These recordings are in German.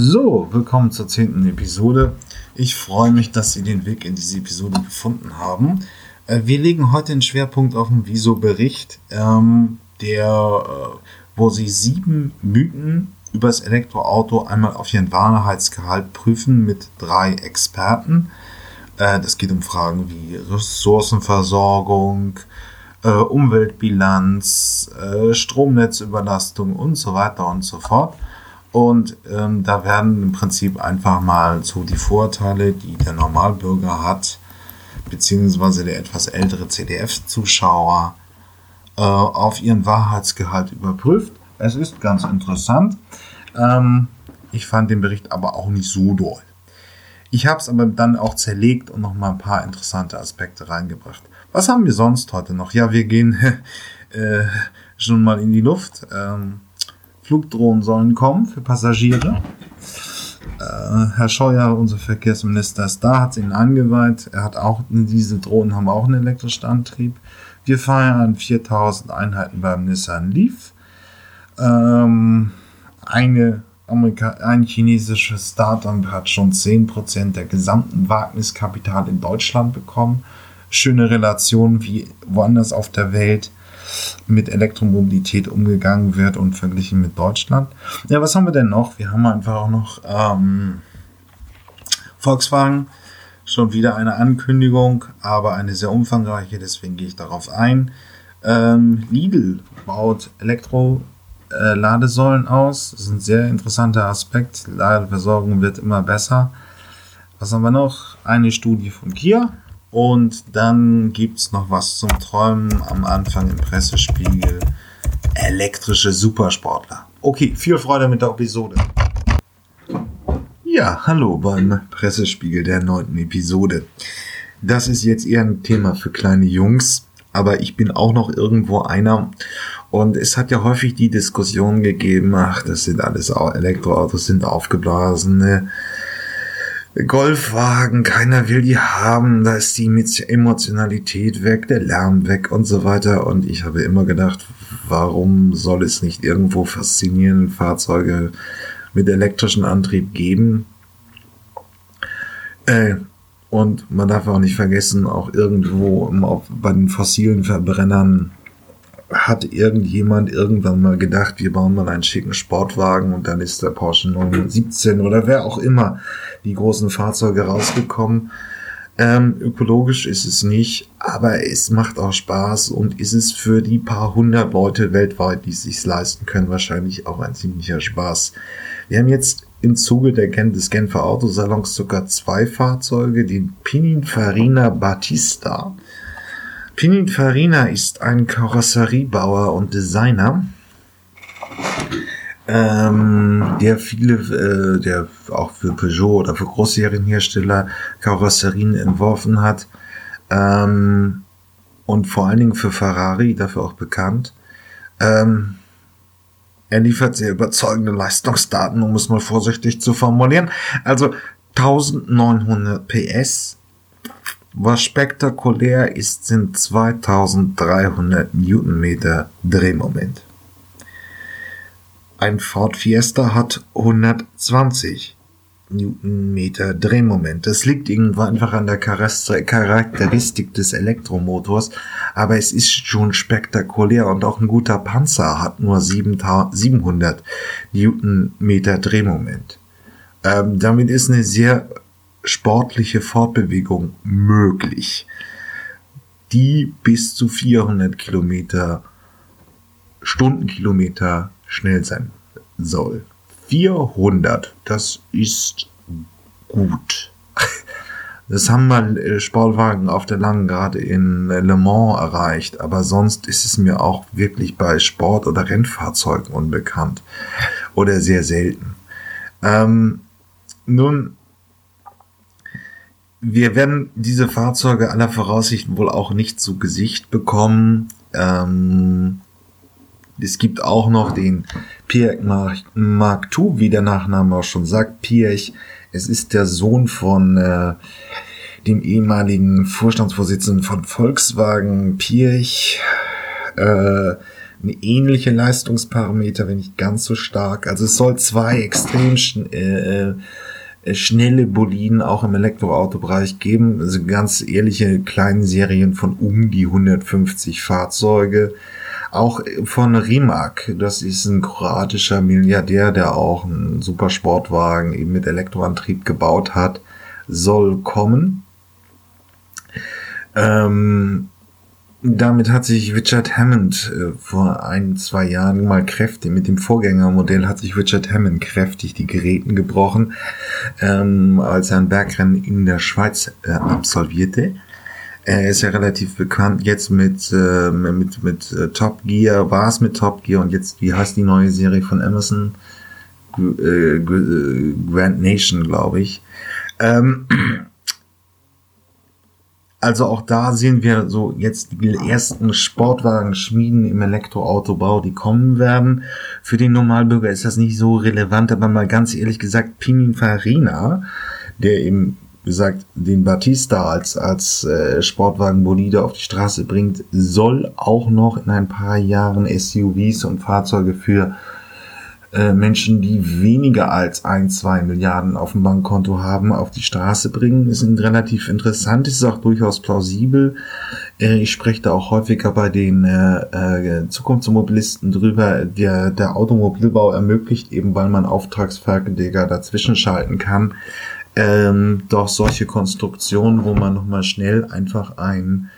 So, willkommen zur zehnten Episode. Ich freue mich, dass Sie den Weg in diese Episode gefunden haben. Äh, wir legen heute den Schwerpunkt auf den Viso-Bericht, ähm, der, äh, wo Sie sieben Mythen über das Elektroauto einmal auf ihren Wahrheitsgehalt prüfen mit drei Experten. Äh, das geht um Fragen wie Ressourcenversorgung, äh, Umweltbilanz, äh, Stromnetzüberlastung und so weiter und so fort. Und ähm, da werden im Prinzip einfach mal so die Vorteile, die der Normalbürger hat, beziehungsweise der etwas ältere CDF-Zuschauer, äh, auf ihren Wahrheitsgehalt überprüft. Es ist ganz interessant. Ähm, ich fand den Bericht aber auch nicht so doll. Ich habe es aber dann auch zerlegt und noch mal ein paar interessante Aspekte reingebracht. Was haben wir sonst heute noch? Ja, wir gehen äh, schon mal in die Luft. Ähm, Flugdrohnen sollen kommen für Passagiere. Äh, Herr Scheuer, unser Verkehrsminister, ist da, hat es ihnen angeweiht. Er hat auch, diese Drohnen haben auch einen elektrischen Antrieb. Wir feiern 4000 Einheiten beim Nissan Leaf. Ähm, eine Amerika ein chinesisches Startup hat schon 10% der gesamten Wagniskapital in Deutschland bekommen. Schöne Relation, wie woanders auf der Welt mit Elektromobilität umgegangen wird und verglichen mit Deutschland. Ja, was haben wir denn noch? Wir haben einfach auch noch ähm, Volkswagen. Schon wieder eine Ankündigung, aber eine sehr umfangreiche, deswegen gehe ich darauf ein. Ähm, Lidl baut Elektro äh, Ladesäulen aus. Das ist ein sehr interessanter Aspekt. Ladeversorgung wird immer besser. Was haben wir noch? Eine Studie von Kia. Und dann gibt es noch was zum Träumen am Anfang im Pressespiegel. Elektrische Supersportler. Okay, viel Freude mit der Episode. Ja, hallo beim Pressespiegel der neunten Episode. Das ist jetzt eher ein Thema für kleine Jungs, aber ich bin auch noch irgendwo einer und es hat ja häufig die Diskussion gegeben, ach, das sind alles Elektroautos, sind aufgeblasene Golfwagen, keiner will die haben, da ist die Emotionalität weg, der Lärm weg und so weiter. Und ich habe immer gedacht, warum soll es nicht irgendwo faszinierende Fahrzeuge mit elektrischem Antrieb geben? Äh, und man darf auch nicht vergessen, auch irgendwo bei den fossilen Verbrennern hat irgendjemand irgendwann mal gedacht, wir bauen mal einen schicken Sportwagen und dann ist der Porsche 917 oder wer auch immer die großen Fahrzeuge rausgekommen. Ähm, ökologisch ist es nicht, aber es macht auch Spaß und ist es für die paar hundert Leute weltweit, die es sich leisten können, wahrscheinlich auch ein ziemlicher Spaß. Wir haben jetzt im Zuge der Gen des Genfer Autosalons sogar zwei Fahrzeuge, den Pininfarina Battista Pininfarina ist ein Karosseriebauer und Designer, ähm, der viele, äh, der auch für Peugeot oder für Großserienhersteller Karosserien entworfen hat ähm, und vor allen Dingen für Ferrari dafür auch bekannt. Ähm, er liefert sehr überzeugende Leistungsdaten, um es mal vorsichtig zu formulieren. Also 1900 PS, was spektakulär ist, sind 2300 Newtonmeter Drehmoment. Ein Ford Fiesta hat 120 Newtonmeter Drehmoment. Das liegt irgendwo einfach an der Charakteristik des Elektromotors, aber es ist schon spektakulär und auch ein guter Panzer hat nur 700 Newtonmeter Drehmoment. Ähm, damit ist eine sehr sportliche Fortbewegung möglich, die bis zu 400 Kilometer Stundenkilometer schnell sein soll. 400, das ist gut. Das haben mal äh, Sportwagen auf der langen gerade in Le Mans erreicht, aber sonst ist es mir auch wirklich bei Sport- oder Rennfahrzeugen unbekannt oder sehr selten. Ähm, nun wir werden diese Fahrzeuge aller Voraussicht wohl auch nicht zu Gesicht bekommen. Ähm, es gibt auch noch den Pierre Mark, Mark II, wie der Nachname auch schon sagt. Pierre, es ist der Sohn von äh, dem ehemaligen Vorstandsvorsitzenden von Volkswagen, Pierre. Äh, eine ähnliche Leistungsparameter, wenn nicht ganz so stark. Also es soll zwei extrem äh, schnelle Boliden auch im Elektroautobereich geben. Also ganz ehrliche kleinen Serien von um die 150 Fahrzeuge. Auch von Rimac, das ist ein kroatischer Milliardär, der auch einen Supersportwagen eben mit Elektroantrieb gebaut hat, soll kommen. Ähm, damit hat sich Richard Hammond äh, vor ein, zwei Jahren mal kräftig, mit dem Vorgängermodell hat sich Richard Hammond kräftig die Geräten gebrochen, ähm, als er ein Bergrennen in der Schweiz äh, absolvierte. Er ist ja relativ bekannt jetzt mit, äh, mit, mit äh, Top Gear, war es mit Top Gear und jetzt, wie heißt die neue Serie von Amazon? G äh, äh, Grand Nation, glaube ich. Ähm, also auch da sehen wir so jetzt die ersten Sportwagen-Schmieden im Elektroautobau, die kommen werden. Für den Normalbürger ist das nicht so relevant, aber mal ganz ehrlich gesagt, Pininfarina, der eben gesagt den Batista als, als äh, Sportwagenbolide auf die Straße bringt, soll auch noch in ein paar Jahren SUVs und Fahrzeuge für äh, Menschen, die weniger als ein, zwei Milliarden auf dem Bankkonto haben, auf die Straße bringen. ist relativ interessant, ist auch durchaus plausibel. Äh, ich spreche da auch häufiger bei den äh, äh, Zukunftsmobilisten drüber. Der, der Automobilbau ermöglicht eben, weil man Auftragsfertiger dazwischen schalten kann, ähm, doch solche Konstruktionen, wo man nochmal schnell einfach einen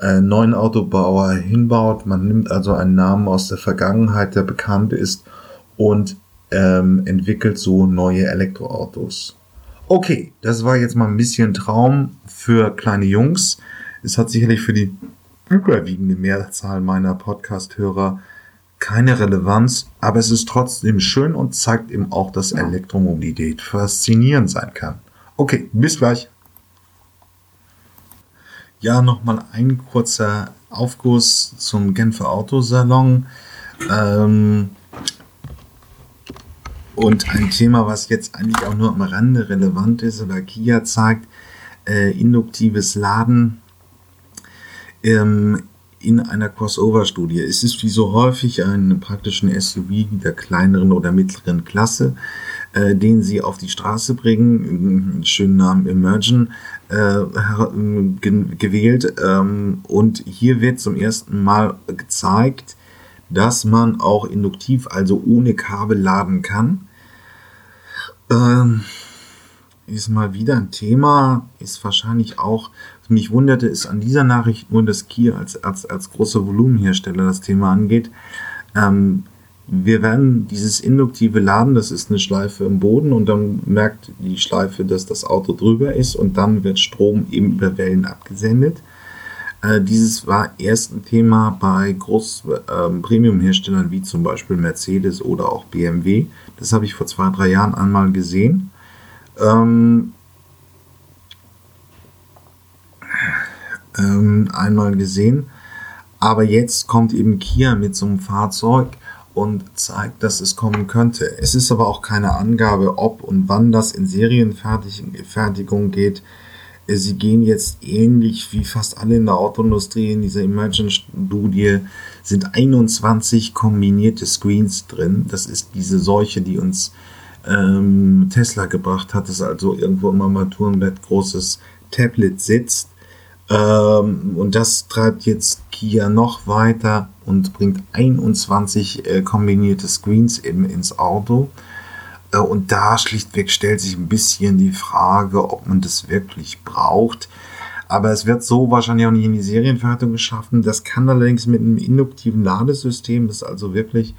äh, neuen Autobauer hinbaut. Man nimmt also einen Namen aus der Vergangenheit, der bekannt ist und ähm, entwickelt so neue Elektroautos. Okay, das war jetzt mal ein bisschen Traum für kleine Jungs. Es hat sicherlich für die überwiegende Mehrzahl meiner Podcast-Hörer keine Relevanz, aber es ist trotzdem schön und zeigt eben auch, dass Elektromobilität faszinierend sein kann. Okay, bis gleich. Ja, nochmal ein kurzer Aufguss zum Genfer Autosalon. Ähm, und ein Thema, was jetzt eigentlich auch nur am Rande relevant ist, oder Kia zeigt, äh, induktives Laden ähm, in einer Crossover-Studie. Es ist wie so häufig ein praktischen SUV der kleineren oder mittleren Klasse, äh, den sie auf die Straße bringen, schönen Namen Emergen, äh, gewählt. Ähm, und hier wird zum ersten Mal gezeigt, dass man auch induktiv, also ohne Kabel laden kann. Ähm, ist mal wieder ein Thema, ist wahrscheinlich auch, was mich wunderte, ist an dieser Nachricht nur, dass Kia als, als, als großer Volumenhersteller das Thema angeht. Ähm, wir werden dieses induktive Laden, das ist eine Schleife im Boden und dann merkt die Schleife, dass das Auto drüber ist und dann wird Strom eben über Wellen abgesendet. Äh, dieses war erst ein Thema bei Groß äh, Premium-Herstellern wie zum Beispiel Mercedes oder auch BMW. Das habe ich vor zwei, drei Jahren einmal gesehen. Ähm, ähm, einmal gesehen. Aber jetzt kommt eben Kia mit so einem Fahrzeug und zeigt, dass es kommen könnte. Es ist aber auch keine Angabe, ob und wann das in Serienfertigung geht. Sie gehen jetzt ähnlich wie fast alle in der Autoindustrie in dieser Emergent-Studie, sind 21 kombinierte Screens drin. Das ist diese Seuche, die uns ähm, Tesla gebracht hat, dass also irgendwo im Armaturenbett großes Tablet sitzt. Ähm, und das treibt jetzt Kia noch weiter und bringt 21 äh, kombinierte Screens eben ins Auto. Äh, und da schlichtweg stellt sich ein bisschen die Frage, ob man das wirklich braucht. Aber es wird so wahrscheinlich auch nicht in die Serienfertigung geschaffen. Das kann allerdings mit einem induktiven Ladesystem, das also wirklich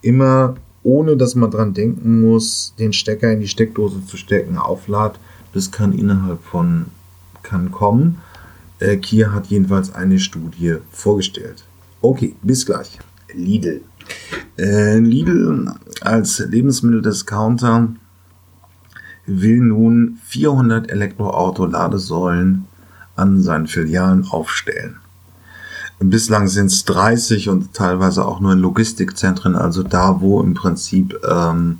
immer, ohne dass man dran denken muss, den Stecker in die Steckdose zu stecken, aufladet. Das kann innerhalb von, kann kommen. Äh, Kia hat jedenfalls eine Studie vorgestellt. Okay, bis gleich. Lidl. Äh, Lidl als Lebensmitteldiscounter will nun 400 Elektroauto-Ladesäulen an seinen Filialen aufstellen. Bislang sind es 30 und teilweise auch nur in Logistikzentren, also da, wo im Prinzip ähm,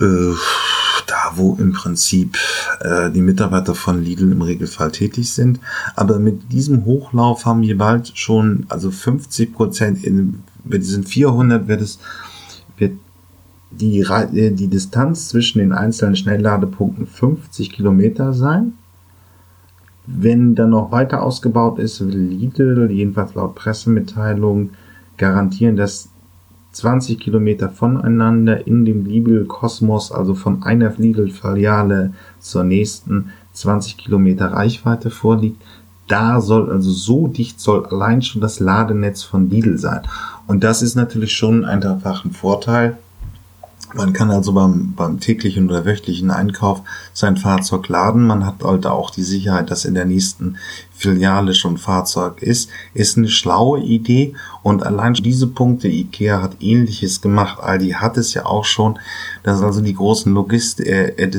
äh, da, wo im Prinzip äh, die Mitarbeiter von Lidl im Regelfall tätig sind. Aber mit diesem Hochlauf haben wir bald schon, also 50 Prozent, in, bei diesen 400 wird es, wird die, äh, die Distanz zwischen den einzelnen Schnellladepunkten 50 Kilometer sein. Wenn dann noch weiter ausgebaut ist, will Lidl, jedenfalls laut Pressemitteilung, garantieren, dass 20 Kilometer voneinander in dem Lidl-Kosmos, also von einer Lidl-Filiale zur nächsten 20 Kilometer Reichweite vorliegt. Da soll also so dicht soll allein schon das Ladenetz von Lidl sein. Und das ist natürlich schon einfach ein Vorteil, man kann also beim, beim täglichen oder wöchentlichen Einkauf sein Fahrzeug laden. Man hat halt auch die Sicherheit, dass in der nächsten Filiale schon Fahrzeug ist. Ist eine schlaue Idee und allein diese Punkte, Ikea hat ähnliches gemacht. Aldi hat es ja auch schon, dass also die großen Logist äh, äh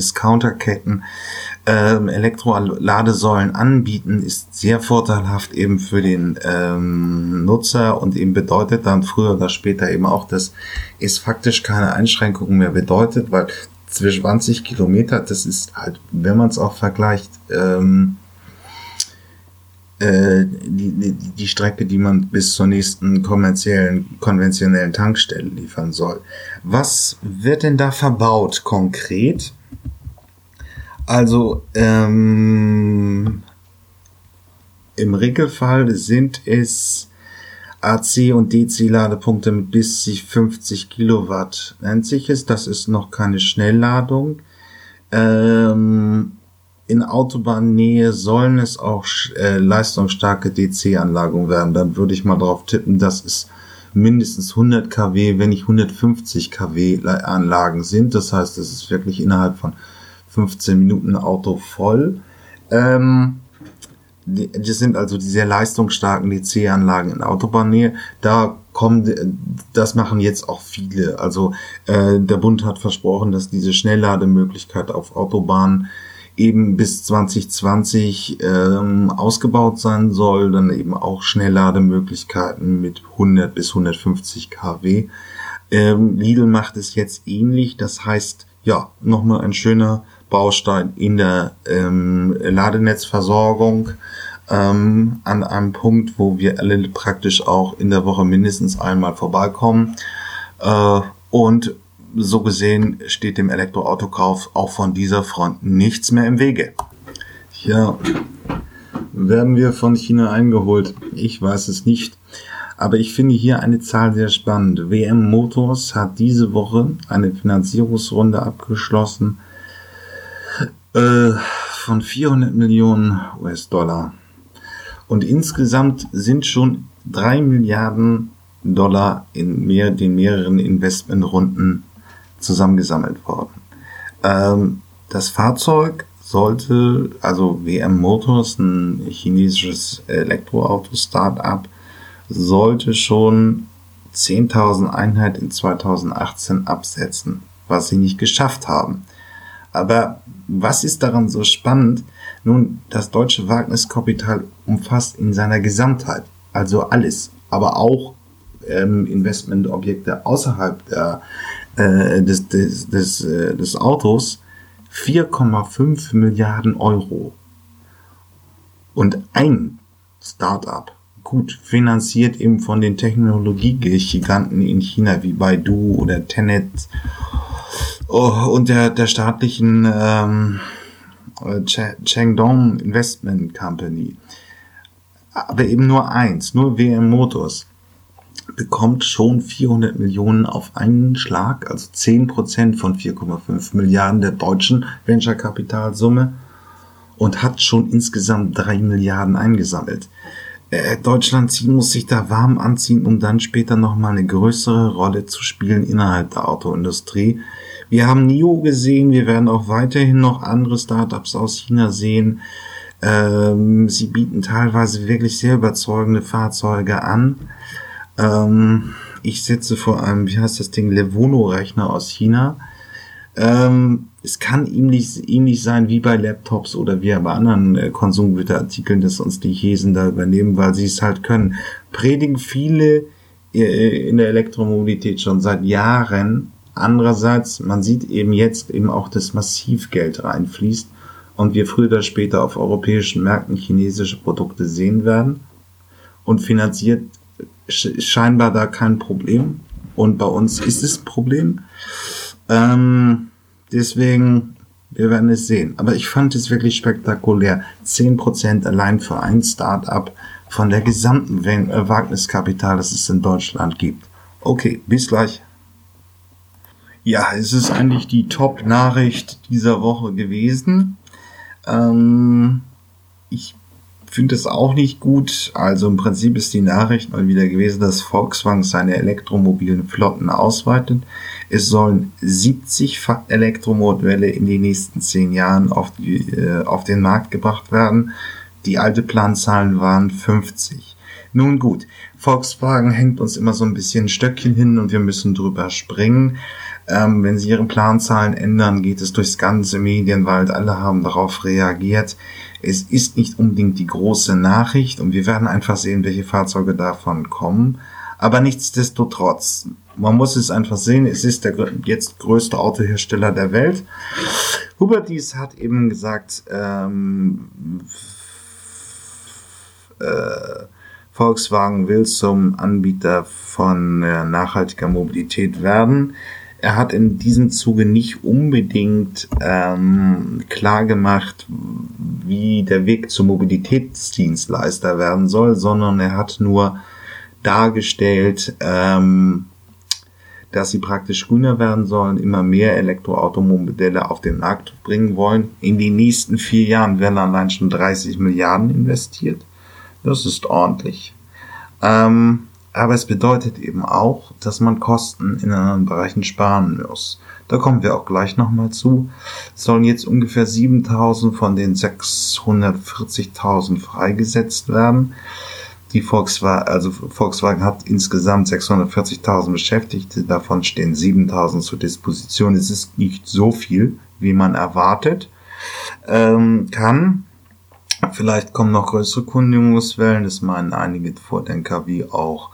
ähm, Elektroladesäulen anbieten, ist sehr vorteilhaft eben für den ähm, Nutzer und eben bedeutet dann früher oder später eben auch, dass es faktisch keine Einschränkungen mehr bedeutet, weil zwischen 20 Kilometer, das ist halt, wenn man es auch vergleicht, ähm, äh, die, die, die Strecke, die man bis zur nächsten kommerziellen, konventionellen Tankstelle liefern soll. Was wird denn da verbaut konkret? Also ähm, im Regelfall sind es AC und DC Ladepunkte mit bis zu 50 Kilowatt nennt sich es. Das ist noch keine Schnellladung. Ähm, in Autobahnnähe sollen es auch äh, leistungsstarke DC-Anlagen werden. Dann würde ich mal drauf tippen, dass es mindestens 100 kW, wenn nicht 150 kW Anlagen sind. Das heißt, es ist wirklich innerhalb von 15 Minuten Auto voll. Ähm, das sind also die sehr leistungsstarken DC-Anlagen in Autobahnnähe. Da kommen, das machen jetzt auch viele. Also äh, der Bund hat versprochen, dass diese Schnelllademöglichkeit auf Autobahnen eben bis 2020 ähm, ausgebaut sein soll. Dann eben auch Schnelllademöglichkeiten mit 100 bis 150 kW. Ähm, Lidl macht es jetzt ähnlich. Das heißt, ja, nochmal ein schöner Baustein in der ähm, Ladenetzversorgung ähm, an einem Punkt, wo wir alle praktisch auch in der Woche mindestens einmal vorbeikommen. Äh, und so gesehen steht dem Elektroautokauf auch von dieser Front nichts mehr im Wege. Ja, werden wir von China eingeholt? Ich weiß es nicht. Aber ich finde hier eine Zahl sehr spannend. WM Motors hat diese Woche eine Finanzierungsrunde abgeschlossen äh, von 400 Millionen US-Dollar. Und insgesamt sind schon drei Milliarden Dollar in mehr, den mehreren Investmentrunden zusammengesammelt worden. Ähm, das Fahrzeug sollte, also WM Motors, ein chinesisches Elektroauto-Startup, sollte schon 10.000 Einheiten in 2018 absetzen, was sie nicht geschafft haben. Aber was ist daran so spannend? Nun, das deutsche Wagniskapital umfasst in seiner Gesamtheit, also alles, aber auch ähm, Investmentobjekte außerhalb der, äh, des, des, des, äh, des Autos, 4,5 Milliarden Euro. Und ein Startup, gut finanziert eben von den Technologiegiganten in China wie Baidu oder Tenet und der, der staatlichen ähm, Chengdong Investment Company. Aber eben nur eins, nur WM Motors bekommt schon 400 Millionen auf einen Schlag, also 10% von 4,5 Milliarden der deutschen Venture-Kapitalsumme und hat schon insgesamt 3 Milliarden eingesammelt. Äh, Deutschland muss sich da warm anziehen, um dann später nochmal eine größere Rolle zu spielen innerhalb der Autoindustrie. Wir haben NIO gesehen, wir werden auch weiterhin noch andere Startups aus China sehen. Ähm, sie bieten teilweise wirklich sehr überzeugende Fahrzeuge an. Ähm, ich setze vor allem, wie heißt das Ding, Levono-Rechner aus China. Ähm, es kann ähnlich, ähnlich sein wie bei Laptops oder wie bei anderen äh, Konsumgüterartikeln, dass uns die Chesen da übernehmen, weil sie es halt können. Predigen viele äh, in der Elektromobilität schon seit Jahren, Andererseits, man sieht eben jetzt eben auch, dass massiv Geld reinfließt und wir früher oder später auf europäischen Märkten chinesische Produkte sehen werden und finanziert scheinbar da kein Problem und bei uns ist es ein Problem. Ähm, deswegen, wir werden es sehen. Aber ich fand es wirklich spektakulär. 10% allein für ein Start-up von der gesamten äh, Wagniskapital, das es in Deutschland gibt. Okay, bis gleich. Ja, es ist eigentlich die Top-Nachricht dieser Woche gewesen. Ähm, ich finde es auch nicht gut. Also im Prinzip ist die Nachricht mal wieder gewesen, dass Volkswagen seine elektromobilen Flotten ausweitet. Es sollen 70 Elektromodelle in den nächsten 10 Jahren auf, die, äh, auf den Markt gebracht werden. Die alte Planzahlen waren 50. Nun gut, Volkswagen hängt uns immer so ein bisschen Stöckchen hin und wir müssen drüber springen. Ähm, wenn sie ihre Planzahlen ändern, geht es durchs ganze Medienwald. Alle haben darauf reagiert. Es ist nicht unbedingt die große Nachricht und wir werden einfach sehen, welche Fahrzeuge davon kommen. Aber nichtsdestotrotz, man muss es einfach sehen, es ist der jetzt größte Autohersteller der Welt. Hubert Dies hat eben gesagt, ähm, äh, Volkswagen will zum Anbieter von äh, nachhaltiger Mobilität werden er hat in diesem Zuge nicht unbedingt ähm, klar gemacht, wie der Weg zum Mobilitätsdienstleister werden soll, sondern er hat nur dargestellt, ähm, dass sie praktisch grüner werden sollen, immer mehr Elektroautomobile auf den Markt bringen wollen. In den nächsten vier Jahren werden allein schon 30 Milliarden investiert. Das ist ordentlich. Ähm, aber es bedeutet eben auch, dass man Kosten in anderen Bereichen sparen muss. Da kommen wir auch gleich nochmal zu. Es sollen jetzt ungefähr 7000 von den 640.000 freigesetzt werden. Die Volkswagen, also Volkswagen hat insgesamt 640.000 Beschäftigte, davon stehen 7.000 zur Disposition. Es ist nicht so viel, wie man erwartet ähm, kann. Vielleicht kommen noch größere Kündigungswellen, das meinen einige Vordenker wie auch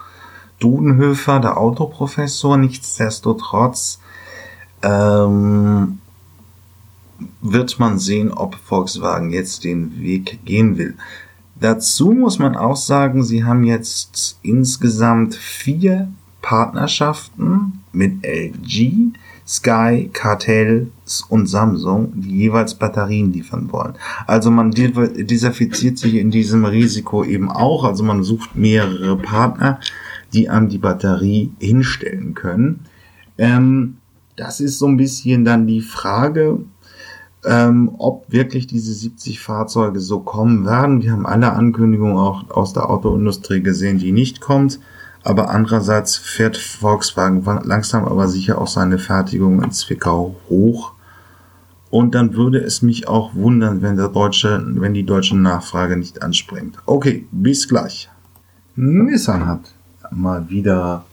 Dudenhöfer, der Autoprofessor. Nichtsdestotrotz ähm, wird man sehen, ob Volkswagen jetzt den Weg gehen will. Dazu muss man auch sagen, sie haben jetzt insgesamt vier Partnerschaften mit LG, Sky, Cartel und Samsung, die jeweils Batterien liefern wollen. Also man diversifiziert sich in diesem Risiko eben auch. Also man sucht mehrere Partner die einem die Batterie hinstellen können. Ähm, das ist so ein bisschen dann die Frage, ähm, ob wirklich diese 70 Fahrzeuge so kommen werden. Wir haben alle Ankündigungen auch aus der Autoindustrie gesehen, die nicht kommt. Aber andererseits fährt Volkswagen langsam aber sicher auch seine Fertigung in Zwickau hoch. Und dann würde es mich auch wundern, wenn der deutsche, wenn die deutsche Nachfrage nicht anspringt. Okay, bis gleich. Nissan hat mal wieder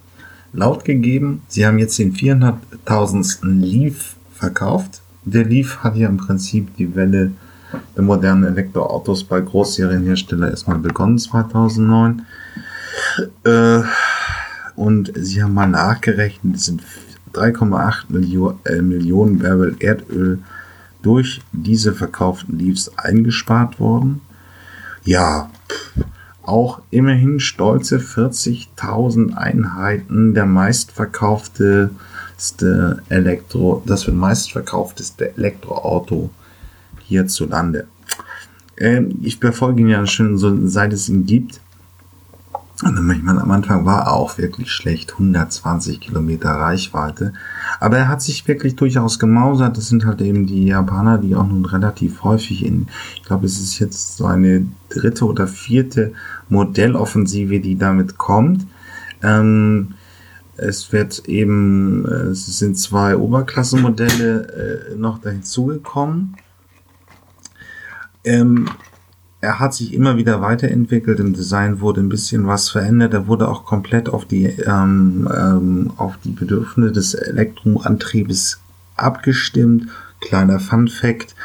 laut gegeben. Sie haben jetzt den 400.000. Leaf verkauft. Der Leaf hat ja im Prinzip die Welle der modernen Elektroautos bei Großserienhersteller erstmal begonnen 2009. Äh, und sie haben mal nachgerechnet, es sind 3,8 Millio äh, Millionen Barrel Erdöl durch diese verkauften Leafs eingespart worden. Ja, pff, auch immerhin stolze 40.000 Einheiten, der meistverkaufteste Elektro, das wird meistverkaufteste Elektroauto hierzulande. Ähm, ich verfolge ihn ja schon so, seit es ihn gibt. Und manchmal am Anfang war er auch wirklich schlecht, 120 Kilometer Reichweite. Aber er hat sich wirklich durchaus gemausert. Das sind halt eben die Japaner, die auch nun relativ häufig in, ich glaube, es ist jetzt so eine dritte oder vierte Modelloffensive, die damit kommt. Ähm, es wird eben, äh, es sind zwei Oberklassenmodelle äh, noch dazugekommen. Ähm, er hat sich immer wieder weiterentwickelt. Im Design wurde ein bisschen was verändert. Er wurde auch komplett auf die, ähm, ähm, auf die Bedürfnisse des Elektroantriebes abgestimmt. Kleiner Fun Fact.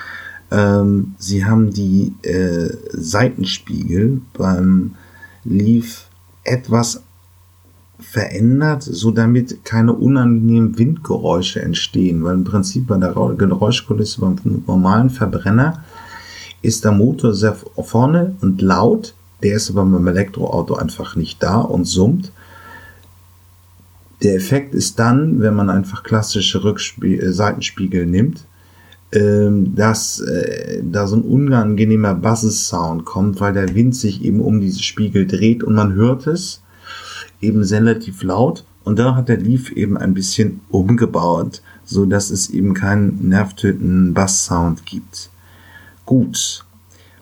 Ähm, sie haben die äh, Seitenspiegel beim Leaf etwas verändert, so damit keine unangenehmen Windgeräusche entstehen, weil im Prinzip bei der Geräuschkulisse beim normalen Verbrenner ist der Motor sehr vorne und laut, der ist aber beim Elektroauto einfach nicht da und summt. Der Effekt ist dann, wenn man einfach klassische Rückspie äh, Seitenspiegel nimmt, ähm, dass äh, da so ein unangenehmer Basssound kommt, weil der Wind sich eben um diese Spiegel dreht und man hört es eben relativ laut. Und da hat der Leaf eben ein bisschen umgebaut, so dass es eben keinen nervtötenden Basssound gibt. Gut,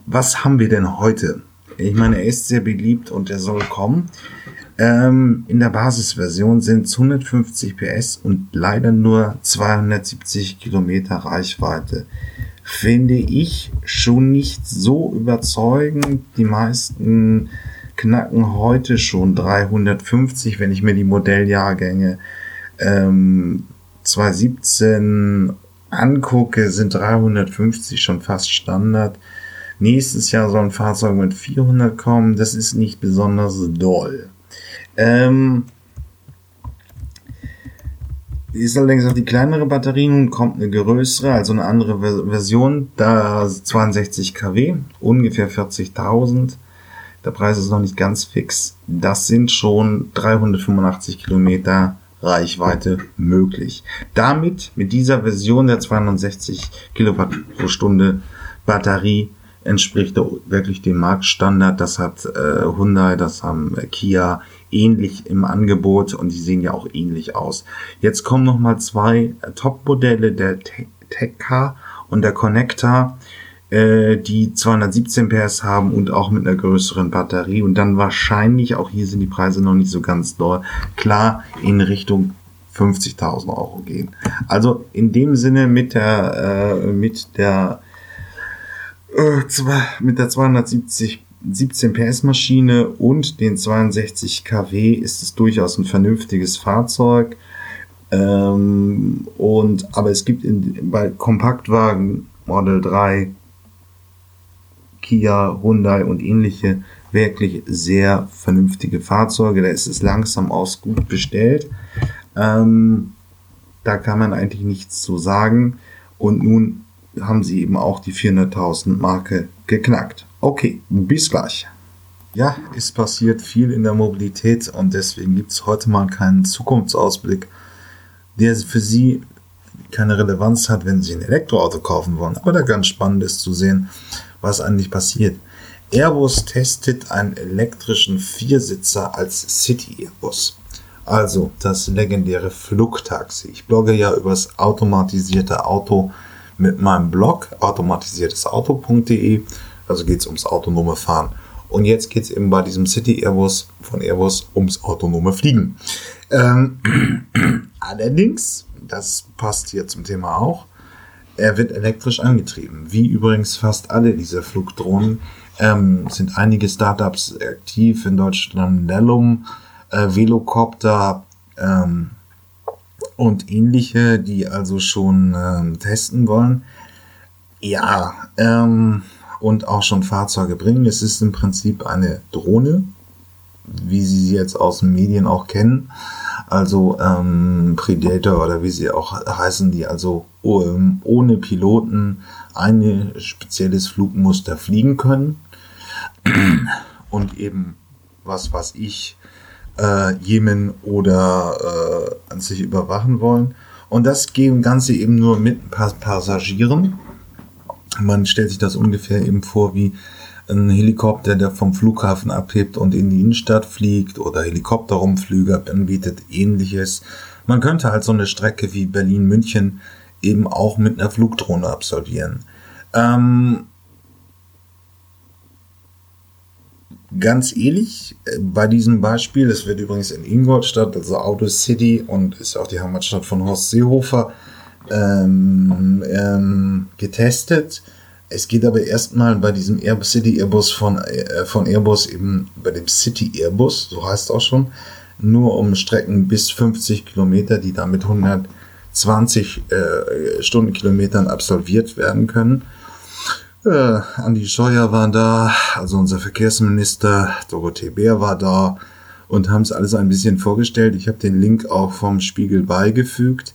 was haben wir denn heute? Ich meine, er ist sehr beliebt und er soll kommen. Ähm, in der Basisversion sind es 150 PS und leider nur 270 Kilometer Reichweite. Finde ich schon nicht so überzeugend. Die meisten knacken heute schon 350, wenn ich mir die Modelljahrgänge ähm, 2017 angucke, sind 350 schon fast Standard. Nächstes Jahr soll ein Fahrzeug mit 400 kommen. Das ist nicht besonders doll. Ähm, ist allerdings auch die kleinere Batterie. Nun kommt eine größere, also eine andere Version. Da 62 kW, ungefähr 40.000. Der Preis ist noch nicht ganz fix. Das sind schon 385 Kilometer Reichweite möglich. Damit, mit dieser Version der 260 Kilowatt pro Stunde Batterie, entspricht wirklich dem Marktstandard. Das hat äh, Hyundai, das haben äh, Kia ähnlich im Angebot und die sehen ja auch ähnlich aus. Jetzt kommen noch mal zwei äh, Top-Modelle, der Tekka und der Connector, äh, die 217 PS haben und auch mit einer größeren Batterie und dann wahrscheinlich, auch hier sind die Preise noch nicht so ganz doll, klar in Richtung 50.000 Euro gehen. Also in dem Sinne mit der, äh, mit der äh, mit der 270 17 PS Maschine und den 62 kW ist es durchaus ein vernünftiges Fahrzeug. Ähm, und aber es gibt in, bei Kompaktwagen Model 3, Kia, Hyundai und ähnliche wirklich sehr vernünftige Fahrzeuge. Da ist es langsam aus gut bestellt. Ähm, da kann man eigentlich nichts zu sagen. Und nun haben sie eben auch die 400.000 Marke geknackt. Okay, bis gleich. Ja, es passiert viel in der Mobilität und deswegen gibt es heute mal keinen Zukunftsausblick, der für Sie keine Relevanz hat, wenn Sie ein Elektroauto kaufen wollen. Aber da ganz spannend ist zu sehen, was eigentlich passiert. Airbus testet einen elektrischen Viersitzer als City Airbus. Also das legendäre Flugtaxi. Ich blogge ja über das automatisierte Auto mit meinem Blog automatisiertesauto.de. Also geht es ums autonome Fahren. Und jetzt geht es eben bei diesem City Airbus von Airbus ums autonome Fliegen. Ähm, allerdings, das passt hier zum Thema auch, er wird elektrisch angetrieben. Wie übrigens fast alle dieser Flugdrohnen ähm, sind einige Startups aktiv in Deutschland. Lellum, äh, Velocopter, ähm, und ähnliche, die also schon ähm, testen wollen. Ja, ähm, und auch schon Fahrzeuge bringen. Es ist im Prinzip eine Drohne, wie Sie sie jetzt aus den Medien auch kennen. Also ähm, Predator oder wie sie auch heißen, die also ohne Piloten ein spezielles Flugmuster fliegen können. Und eben, was was ich, äh, Jemen oder äh, an sich überwachen wollen. Und das gehen Ganze eben nur mit ein paar Passagieren. Man stellt sich das ungefähr eben vor wie ein Helikopter, der vom Flughafen abhebt und in die Innenstadt fliegt oder Helikopterumflüge anbietet, ähnliches. Man könnte halt so eine Strecke wie Berlin-München eben auch mit einer Flugdrohne absolvieren. Ähm, ganz ähnlich äh, bei diesem Beispiel. Es wird übrigens in Ingolstadt, also Auto City und ist auch die Heimatstadt von Horst Seehofer, ähm, ähm, getestet. Es geht aber erstmal bei diesem Air City Airbus von, äh, von Airbus eben bei dem City Airbus, so heißt es auch schon, nur um Strecken bis 50 Kilometer, die dann mit 120 äh, Stundenkilometern absolviert werden können. Äh, Andi Scheuer war da, also unser Verkehrsminister, Dorothee Bär war da und haben es alles ein bisschen vorgestellt. Ich habe den Link auch vom Spiegel beigefügt.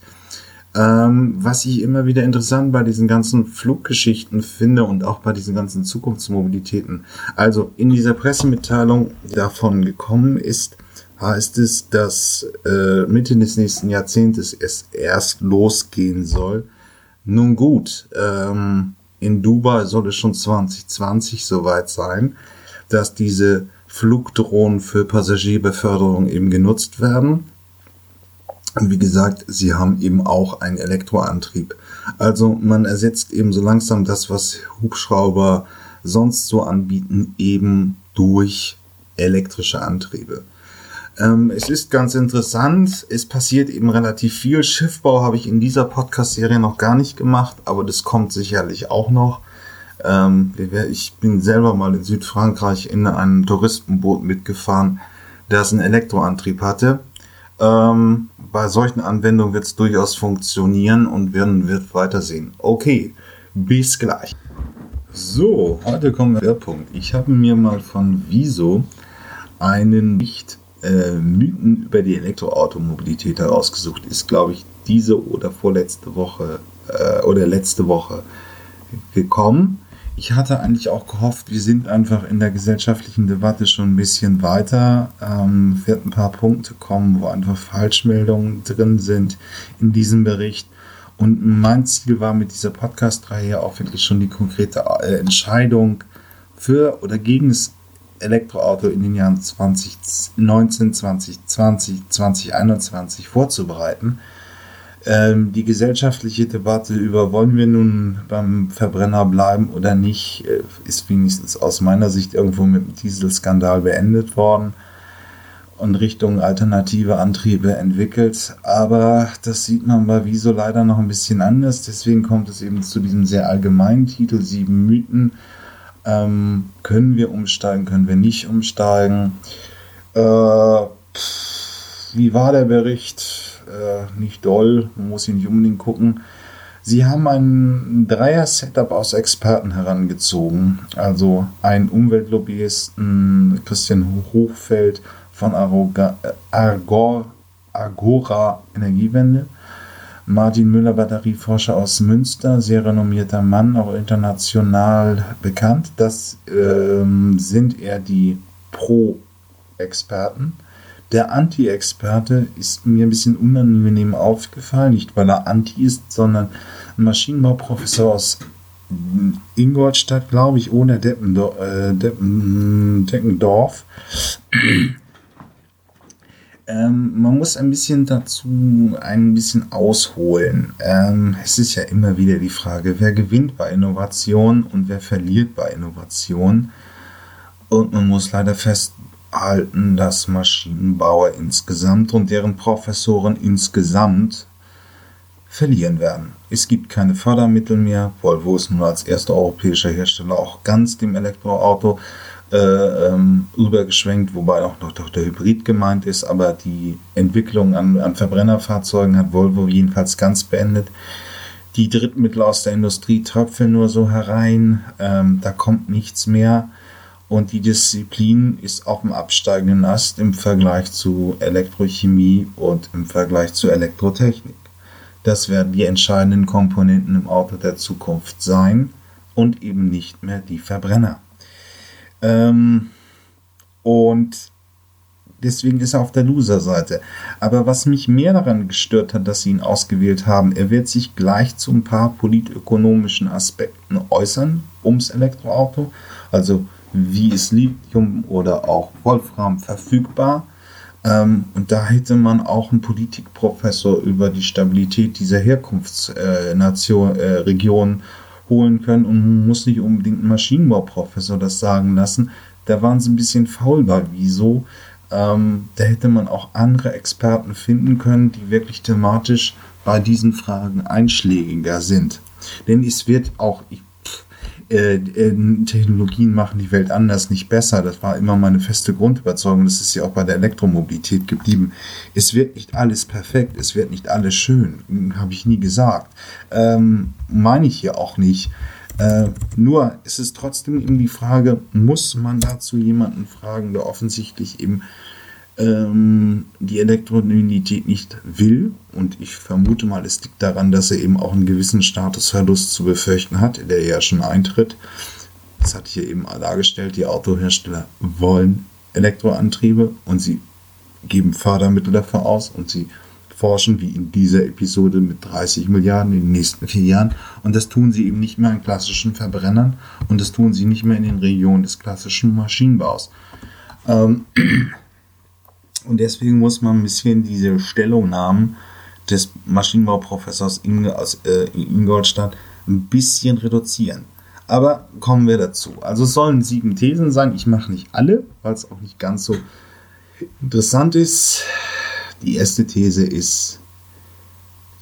Ähm, was ich immer wieder interessant bei diesen ganzen Fluggeschichten finde und auch bei diesen ganzen Zukunftsmobilitäten. Also in dieser Pressemitteilung davon gekommen ist, heißt es, dass äh, Mitte des nächsten Jahrzehntes es erst losgehen soll. Nun gut, ähm, in Dubai soll es schon 2020 soweit sein, dass diese Flugdrohnen für Passagierbeförderung eben genutzt werden. Und wie gesagt, sie haben eben auch einen Elektroantrieb. Also man ersetzt eben so langsam das, was Hubschrauber sonst so anbieten, eben durch elektrische Antriebe. Ähm, es ist ganz interessant, es passiert eben relativ viel. Schiffbau habe ich in dieser Podcast-Serie noch gar nicht gemacht, aber das kommt sicherlich auch noch. Ähm, ich bin selber mal in Südfrankreich in einem Touristenboot mitgefahren, das einen Elektroantrieb hatte. Ähm, bei solchen Anwendungen wird es durchaus funktionieren und werden wird weitersehen. Okay, bis gleich. So, heute kommen wir zum Punkt. Ich habe mir mal von Wieso einen nicht äh, Mythen über die Elektroautomobilität herausgesucht. Ist, glaube ich, diese oder vorletzte Woche äh, oder letzte Woche gekommen. Ich hatte eigentlich auch gehofft, wir sind einfach in der gesellschaftlichen Debatte schon ein bisschen weiter. Ähm, wird ein paar Punkte kommen, wo einfach Falschmeldungen drin sind in diesem Bericht. Und mein Ziel war mit dieser Podcast-Reihe auch wirklich schon die konkrete äh, Entscheidung für oder gegen das Elektroauto in den Jahren 2019, 2020, 2021 vorzubereiten. Ähm, die gesellschaftliche Debatte über, wollen wir nun beim Verbrenner bleiben oder nicht, äh, ist wenigstens aus meiner Sicht irgendwo mit dem Dieselskandal beendet worden und Richtung alternative Antriebe entwickelt. Aber das sieht man bei Wieso leider noch ein bisschen anders. Deswegen kommt es eben zu diesem sehr allgemeinen Titel Sieben Mythen. Ähm, können wir umsteigen, können wir nicht umsteigen? Äh, wie war der Bericht? äh, nicht doll, man muss ihn nicht unbedingt gucken. Sie haben ein Dreier-Setup aus Experten herangezogen, also einen Umweltlobbyisten, Christian Hochfeld von Aroga, Agora Energiewende, Martin Müller, Batterieforscher aus Münster, sehr renommierter Mann, auch international bekannt. Das ähm, sind eher die Pro-Experten. Der Anti-Experte ist mir ein bisschen unangenehm aufgefallen, nicht weil er Anti ist, sondern ein Maschinenbauprofessor aus Ingolstadt, glaube ich, ohne Deppendorf. Äh, Deppendorf. Ähm, man muss ein bisschen dazu ein bisschen ausholen. Ähm, es ist ja immer wieder die Frage, wer gewinnt bei Innovation und wer verliert bei Innovation. Und man muss leider fest halten, dass Maschinenbauer insgesamt und deren Professoren insgesamt verlieren werden. Es gibt keine Fördermittel mehr. Volvo ist nun als erster europäischer Hersteller auch ganz dem Elektroauto äh, ähm, übergeschwenkt, wobei auch noch der Hybrid gemeint ist, aber die Entwicklung an, an Verbrennerfahrzeugen hat Volvo jedenfalls ganz beendet. Die Drittmittel aus der Industrie tröpfeln nur so herein, ähm, da kommt nichts mehr. Und die Disziplin ist auf dem absteigenden Ast im Vergleich zu Elektrochemie und im Vergleich zu Elektrotechnik. Das werden die entscheidenden Komponenten im Auto der Zukunft sein und eben nicht mehr die Verbrenner. Ähm, und deswegen ist er auf der Loser-Seite. Aber was mich mehr daran gestört hat, dass sie ihn ausgewählt haben, er wird sich gleich zu ein paar politökonomischen Aspekten äußern ums Elektroauto. Also wie ist Lithium oder auch Wolfram verfügbar. Ähm, und da hätte man auch einen Politikprofessor über die Stabilität dieser Herkunftsregion äh, äh, holen können und muss nicht unbedingt einen Maschinenbauprofessor das sagen lassen. Da waren sie ein bisschen faul bei Wieso. Ähm, da hätte man auch andere Experten finden können, die wirklich thematisch bei diesen Fragen einschlägiger sind. Denn es wird auch, ich äh, äh, Technologien machen die Welt anders, nicht besser. Das war immer meine feste Grundüberzeugung. Das ist ja auch bei der Elektromobilität geblieben. Es wird nicht alles perfekt, es wird nicht alles schön. Habe ich nie gesagt. Ähm, meine ich hier auch nicht. Äh, nur es ist trotzdem eben die Frage, muss man dazu jemanden fragen, der offensichtlich eben ähm, die Elektromobilität nicht will. Und ich vermute mal, es liegt daran, dass er eben auch einen gewissen Statusverlust zu befürchten hat, der ja schon eintritt. Das ich ja eben dargestellt, die Autohersteller wollen Elektroantriebe und sie geben Fördermittel dafür aus und sie forschen, wie in dieser Episode mit 30 Milliarden in den nächsten vier Jahren. Und das tun sie eben nicht mehr in klassischen Verbrennern und das tun sie nicht mehr in den Regionen des klassischen Maschinenbaus. Ähm, und deswegen muss man ein bisschen diese Stellungnahmen des Maschinenbauprofessors aus äh, Ingolstadt ein bisschen reduzieren. Aber kommen wir dazu. Also es sollen sieben Thesen sein. Ich mache nicht alle, weil es auch nicht ganz so interessant ist. Die erste These ist,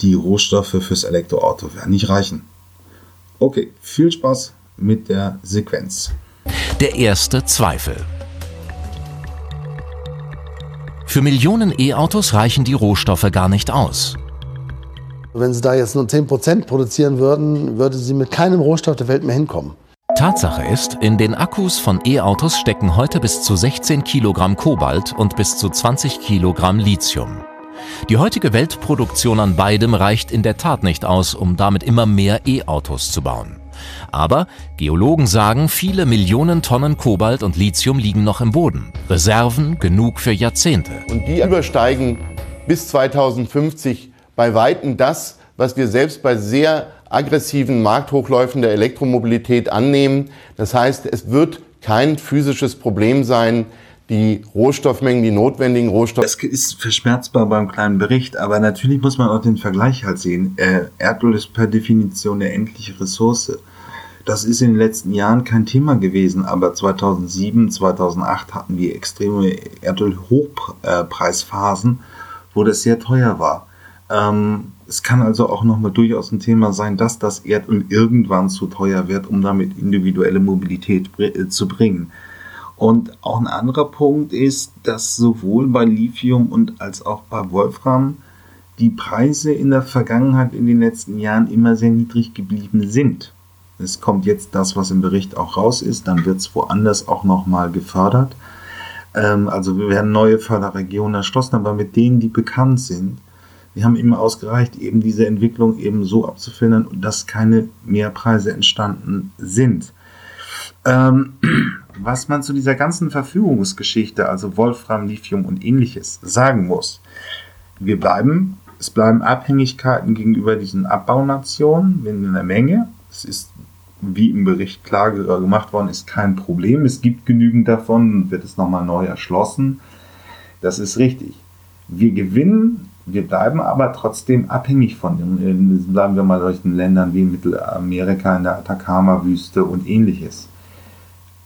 die Rohstoffe fürs Elektroauto werden nicht reichen. Okay, viel Spaß mit der Sequenz. Der erste Zweifel. Für Millionen E-Autos reichen die Rohstoffe gar nicht aus. Wenn Sie da jetzt nur 10% produzieren würden, würde Sie mit keinem Rohstoff der Welt mehr hinkommen. Tatsache ist, in den Akkus von E-Autos stecken heute bis zu 16 Kilogramm Kobalt und bis zu 20 Kilogramm Lithium. Die heutige Weltproduktion an beidem reicht in der Tat nicht aus, um damit immer mehr E-Autos zu bauen. Aber Geologen sagen, viele Millionen Tonnen Kobalt und Lithium liegen noch im Boden. Reserven genug für Jahrzehnte. Und die übersteigen bis 2050 bei weitem das, was wir selbst bei sehr aggressiven Markthochläufen der Elektromobilität annehmen. Das heißt, es wird kein physisches Problem sein, die Rohstoffmengen, die notwendigen Rohstoffe. Das ist verschmerzbar beim kleinen Bericht, aber natürlich muss man auch den Vergleich halt sehen. Äh, Erdöl ist per Definition eine endliche Ressource. Das ist in den letzten Jahren kein Thema gewesen, aber 2007, 2008 hatten wir extreme Erdöl-Hochpreisphasen, wo das sehr teuer war. Ähm, es kann also auch nochmal durchaus ein Thema sein, dass das Erdöl irgendwann zu teuer wird, um damit individuelle Mobilität äh, zu bringen. Und auch ein anderer Punkt ist, dass sowohl bei Lithium und als auch bei Wolfram die Preise in der Vergangenheit in den letzten Jahren immer sehr niedrig geblieben sind. Es kommt jetzt das, was im Bericht auch raus ist, dann wird es woanders auch nochmal gefördert. Ähm, also wir werden neue Förderregionen erschlossen, aber mit denen, die bekannt sind, die haben immer ausgereicht, eben diese Entwicklung eben so abzufiltern, dass keine Mehrpreise entstanden sind. Ähm, was man zu dieser ganzen Verfügungsgeschichte, also Wolfram, Lithium und ähnliches, sagen muss. Wir bleiben, es bleiben Abhängigkeiten gegenüber diesen Abbaunationen in der Menge. Es ist, wie im Bericht klar gemacht worden ist, kein Problem. Es gibt genügend davon, wird es nochmal neu erschlossen. Das ist richtig. Wir gewinnen wir bleiben aber trotzdem abhängig von bleiben wir mal solchen Ländern wie Mittelamerika in der Atacama-Wüste und ähnliches.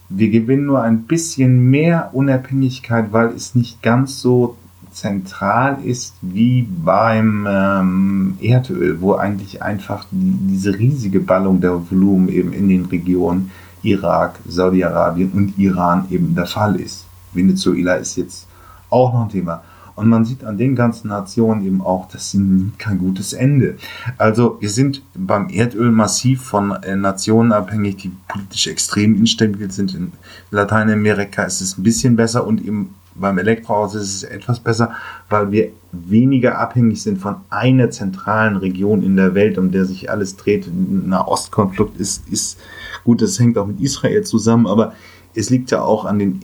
Wir gewinnen nur ein bisschen mehr Unabhängigkeit, weil es nicht ganz so zentral ist wie beim ähm, Erdöl, wo eigentlich einfach die, diese riesige Ballung der Volumen eben in den Regionen Irak, Saudi-Arabien und Iran eben der Fall ist. Venezuela ist jetzt auch noch ein Thema. Und man sieht an den ganzen Nationen eben auch, das sind kein gutes Ende. Also wir sind beim Erdöl massiv von äh, Nationen abhängig, die politisch extrem instabil sind. In Lateinamerika ist es ein bisschen besser und eben beim Elektroauto ist es etwas besser, weil wir weniger abhängig sind von einer zentralen Region in der Welt, um der sich alles dreht. Ein Ostkonflikt ist, ist gut, das hängt auch mit Israel zusammen, aber es liegt ja auch an den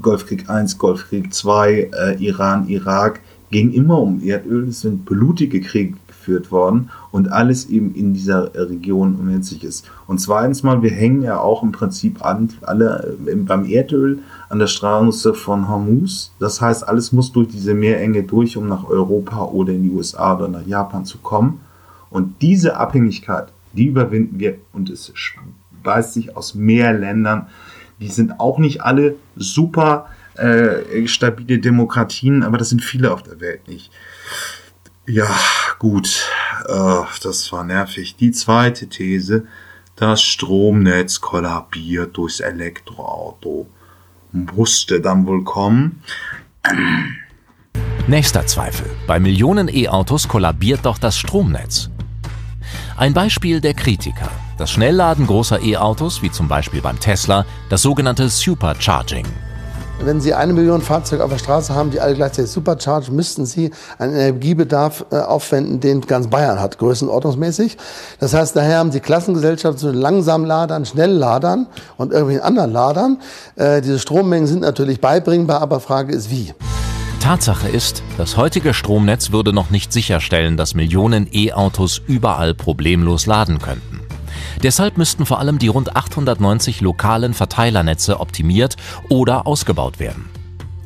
Golfkrieg I, Golfkrieg II, äh, Iran, Irak, ging immer um Erdöl. Es sind blutige Kriege geführt worden und alles eben in dieser Region umherzig ist. Und zweitens mal, wir hängen ja auch im Prinzip an, alle äh, beim Erdöl an der Straße von Hormuz. Das heißt, alles muss durch diese Meerenge durch, um nach Europa oder in die USA oder nach Japan zu kommen. Und diese Abhängigkeit, die überwinden wir und es speist sich aus mehr Ländern die sind auch nicht alle super äh, stabile Demokratien, aber das sind viele auf der Welt nicht. Ja, gut, äh, das war nervig. Die zweite These, das Stromnetz kollabiert durchs Elektroauto. Musste dann wohl kommen. Nächster Zweifel. Bei Millionen E-Autos kollabiert doch das Stromnetz. Ein Beispiel der Kritiker. Das Schnellladen großer E-Autos, wie zum Beispiel beim Tesla, das sogenannte Supercharging. Wenn Sie eine Million Fahrzeuge auf der Straße haben, die alle gleichzeitig superchargen, müssten Sie einen Energiebedarf äh, aufwenden, den ganz Bayern hat, größenordnungsmäßig. Das heißt, daher haben Sie Klassengesellschaften zu langsam Ladern, schnell Ladern und irgendwelchen anderen Ladern. Äh, diese Strommengen sind natürlich beibringbar, aber Frage ist wie. Tatsache ist, das heutige Stromnetz würde noch nicht sicherstellen, dass Millionen E-Autos überall problemlos laden könnten. Deshalb müssten vor allem die rund 890 lokalen Verteilernetze optimiert oder ausgebaut werden.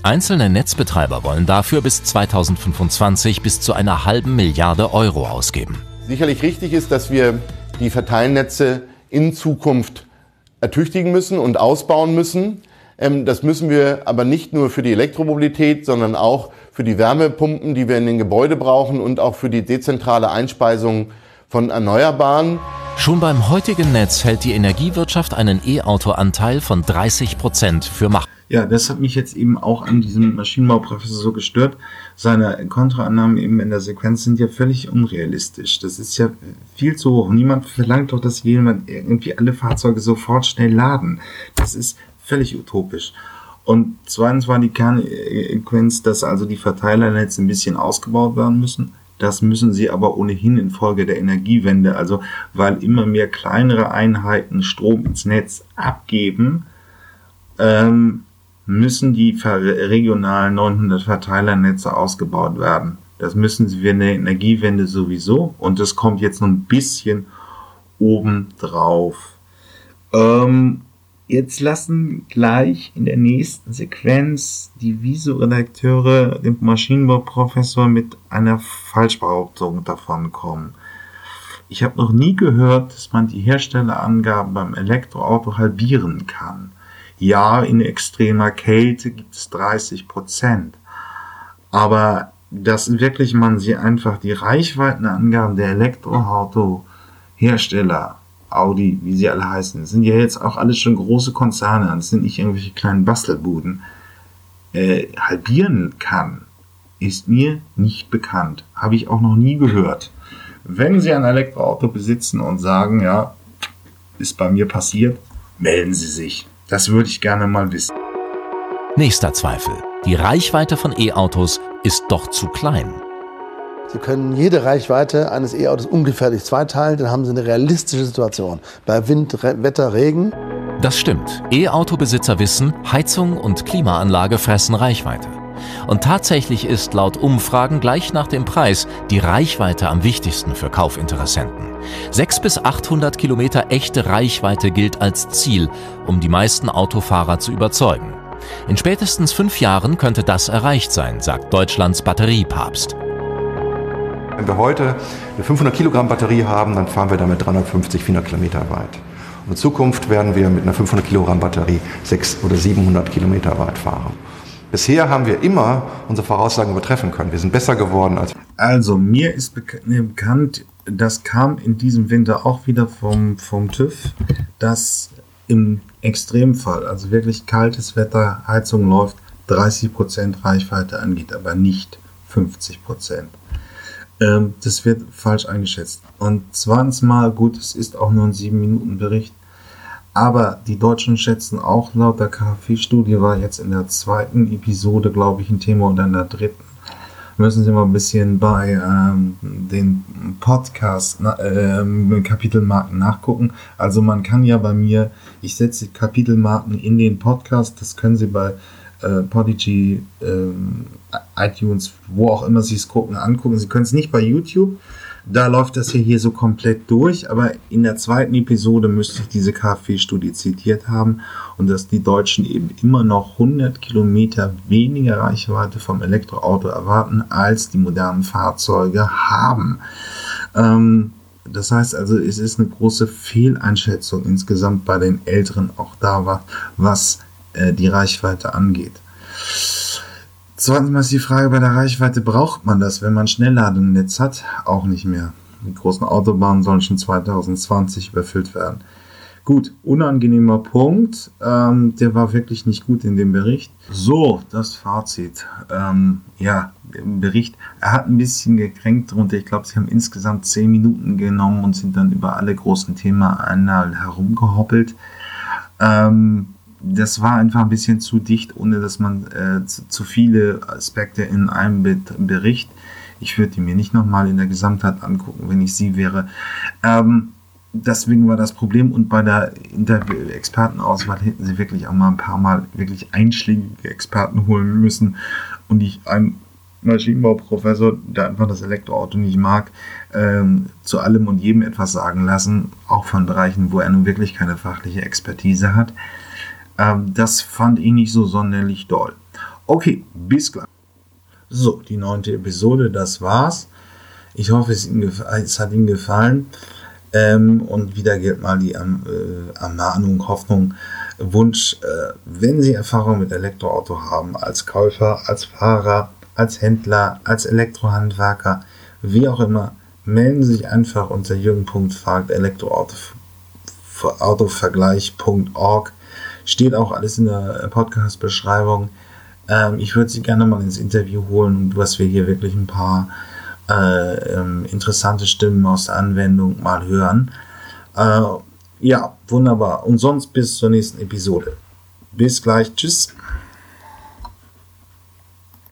Einzelne Netzbetreiber wollen dafür bis 2025 bis zu einer halben Milliarde Euro ausgeben. Sicherlich richtig ist, dass wir die Verteilnetze in Zukunft ertüchtigen müssen und ausbauen müssen. Ähm, das müssen wir aber nicht nur für die Elektromobilität, sondern auch für die Wärmepumpen, die wir in den Gebäuden brauchen und auch für die dezentrale Einspeisung von Erneuerbaren. Schon beim heutigen Netz hält die Energiewirtschaft einen E-Auto-Anteil von 30 Prozent für machbar. Ja, das hat mich jetzt eben auch an diesem Maschinenbauprofessor so gestört. Seine Kontraannahmen eben in der Sequenz sind ja völlig unrealistisch. Das ist ja viel zu hoch. Niemand verlangt doch, dass jemand irgendwie alle Fahrzeuge sofort schnell laden. Das ist völlig utopisch. Und zweitens war die Kernsequenz, dass also die Verteilernetze ein bisschen ausgebaut werden müssen. Das müssen sie aber ohnehin infolge der Energiewende, also weil immer mehr kleinere Einheiten Strom ins Netz abgeben, ähm, müssen die regionalen 900 Verteilernetze ausgebaut werden. Das müssen sie in der Energiewende sowieso und das kommt jetzt noch ein bisschen oben drauf. Ähm, Jetzt lassen gleich in der nächsten Sequenz die Viso-Redakteure den Maschinenbauprofessor mit einer Falschbehauptung davon kommen. Ich habe noch nie gehört, dass man die Herstellerangaben beim Elektroauto halbieren kann. Ja, in extremer Kälte gibt es 30 Prozent. Aber dass wirklich man sie einfach die Reichweitenangaben der Elektroauto-Hersteller Audi, wie sie alle heißen, sind ja jetzt auch alles schon große Konzerne, das sind nicht irgendwelche kleinen Bastelbuden, äh, halbieren kann, ist mir nicht bekannt. Habe ich auch noch nie gehört. Wenn Sie ein Elektroauto besitzen und sagen, ja, ist bei mir passiert, melden Sie sich. Das würde ich gerne mal wissen. Nächster Zweifel. Die Reichweite von E-Autos ist doch zu klein. Sie können jede Reichweite eines E-Autos ungefährlich zweiteilen, dann haben Sie eine realistische Situation. Bei Wind, Wetter, Regen. Das stimmt. E-Auto-Besitzer wissen, Heizung und Klimaanlage fressen Reichweite. Und tatsächlich ist laut Umfragen gleich nach dem Preis die Reichweite am wichtigsten für Kaufinteressenten. 6 bis 800 Kilometer echte Reichweite gilt als Ziel, um die meisten Autofahrer zu überzeugen. In spätestens fünf Jahren könnte das erreicht sein, sagt Deutschlands Batteriepapst. Wenn wir heute eine 500 Kilogramm Batterie haben, dann fahren wir damit 350, 400 Kilometer weit. Und in Zukunft werden wir mit einer 500 Kilogramm Batterie 600 oder 700 Kilometer weit fahren. Bisher haben wir immer unsere Voraussagen übertreffen können. Wir sind besser geworden als. Also, mir ist bekannt, das kam in diesem Winter auch wieder vom, vom TÜV, dass im Extremfall, also wirklich kaltes Wetter, Heizung läuft, 30% Reichweite angeht, aber nicht 50%. Ähm, das wird falsch eingeschätzt. Und zweitens mal, gut, es ist auch nur ein 7-Minuten-Bericht, aber die Deutschen schätzen auch laut der KfW-Studie, war jetzt in der zweiten Episode, glaube ich, ein Thema oder in der dritten, müssen Sie mal ein bisschen bei ähm, den Podcast ähm, Kapitelmarken nachgucken. Also man kann ja bei mir, ich setze Kapitelmarken in den Podcast, das können Sie bei äh, Podigy, ähm, iTunes, wo auch immer Sie es gucken, angucken. Sie können es nicht bei YouTube. Da läuft das hier, hier so komplett durch, aber in der zweiten Episode müsste ich diese KfW-Studie zitiert haben und dass die Deutschen eben immer noch 100 Kilometer weniger Reichweite vom Elektroauto erwarten, als die modernen Fahrzeuge haben. Ähm, das heißt also, es ist eine große Fehleinschätzung insgesamt bei den Älteren auch da was äh, die Reichweite angeht. Zweitens mal ist die Frage bei der Reichweite, braucht man das, wenn man Schnellladennetz hat? Auch nicht mehr. Die großen Autobahnen sollen schon 2020 überfüllt werden. Gut, unangenehmer Punkt. Ähm, der war wirklich nicht gut in dem Bericht. So, das Fazit. Ähm, ja, Bericht. Er hat ein bisschen gekränkt drunter. Ich glaube, sie haben insgesamt 10 Minuten genommen und sind dann über alle großen Themen einmal herumgehoppelt. Ähm, das war einfach ein bisschen zu dicht, ohne dass man äh, zu, zu, viele Aspekte in einem Bericht. Ich würde die mir nicht nochmal in der Gesamtheit angucken, wenn ich sie wäre. Ähm, deswegen war das Problem und bei der Expertenauswahl hätten sie wirklich auch mal ein paar Mal wirklich einschlägige Experten holen müssen und nicht ein Maschinenbauprofessor, der einfach das Elektroauto nicht mag, ähm, zu allem und jedem etwas sagen lassen, auch von Bereichen, wo er nun wirklich keine fachliche Expertise hat. Ähm, das fand ich nicht so sonderlich doll. Okay, bis gleich. So, die neunte Episode, das war's. Ich hoffe, es, es hat Ihnen gefallen. Ähm, und wieder gilt mal die ähm, äh, Ermahnung, Hoffnung, Wunsch, äh, wenn Sie Erfahrung mit Elektroauto haben, als Käufer, als Fahrer, als Händler, als Elektrohandwerker, wie auch immer, melden Sie sich einfach unter jürgen.fragt elektroautovergleich.org. Steht auch alles in der Podcast-Beschreibung. Ähm, ich würde Sie gerne mal ins Interview holen was wir hier wirklich ein paar äh, ähm, interessante Stimmen aus der Anwendung mal hören. Äh, ja, wunderbar. Und sonst bis zur nächsten Episode. Bis gleich. Tschüss.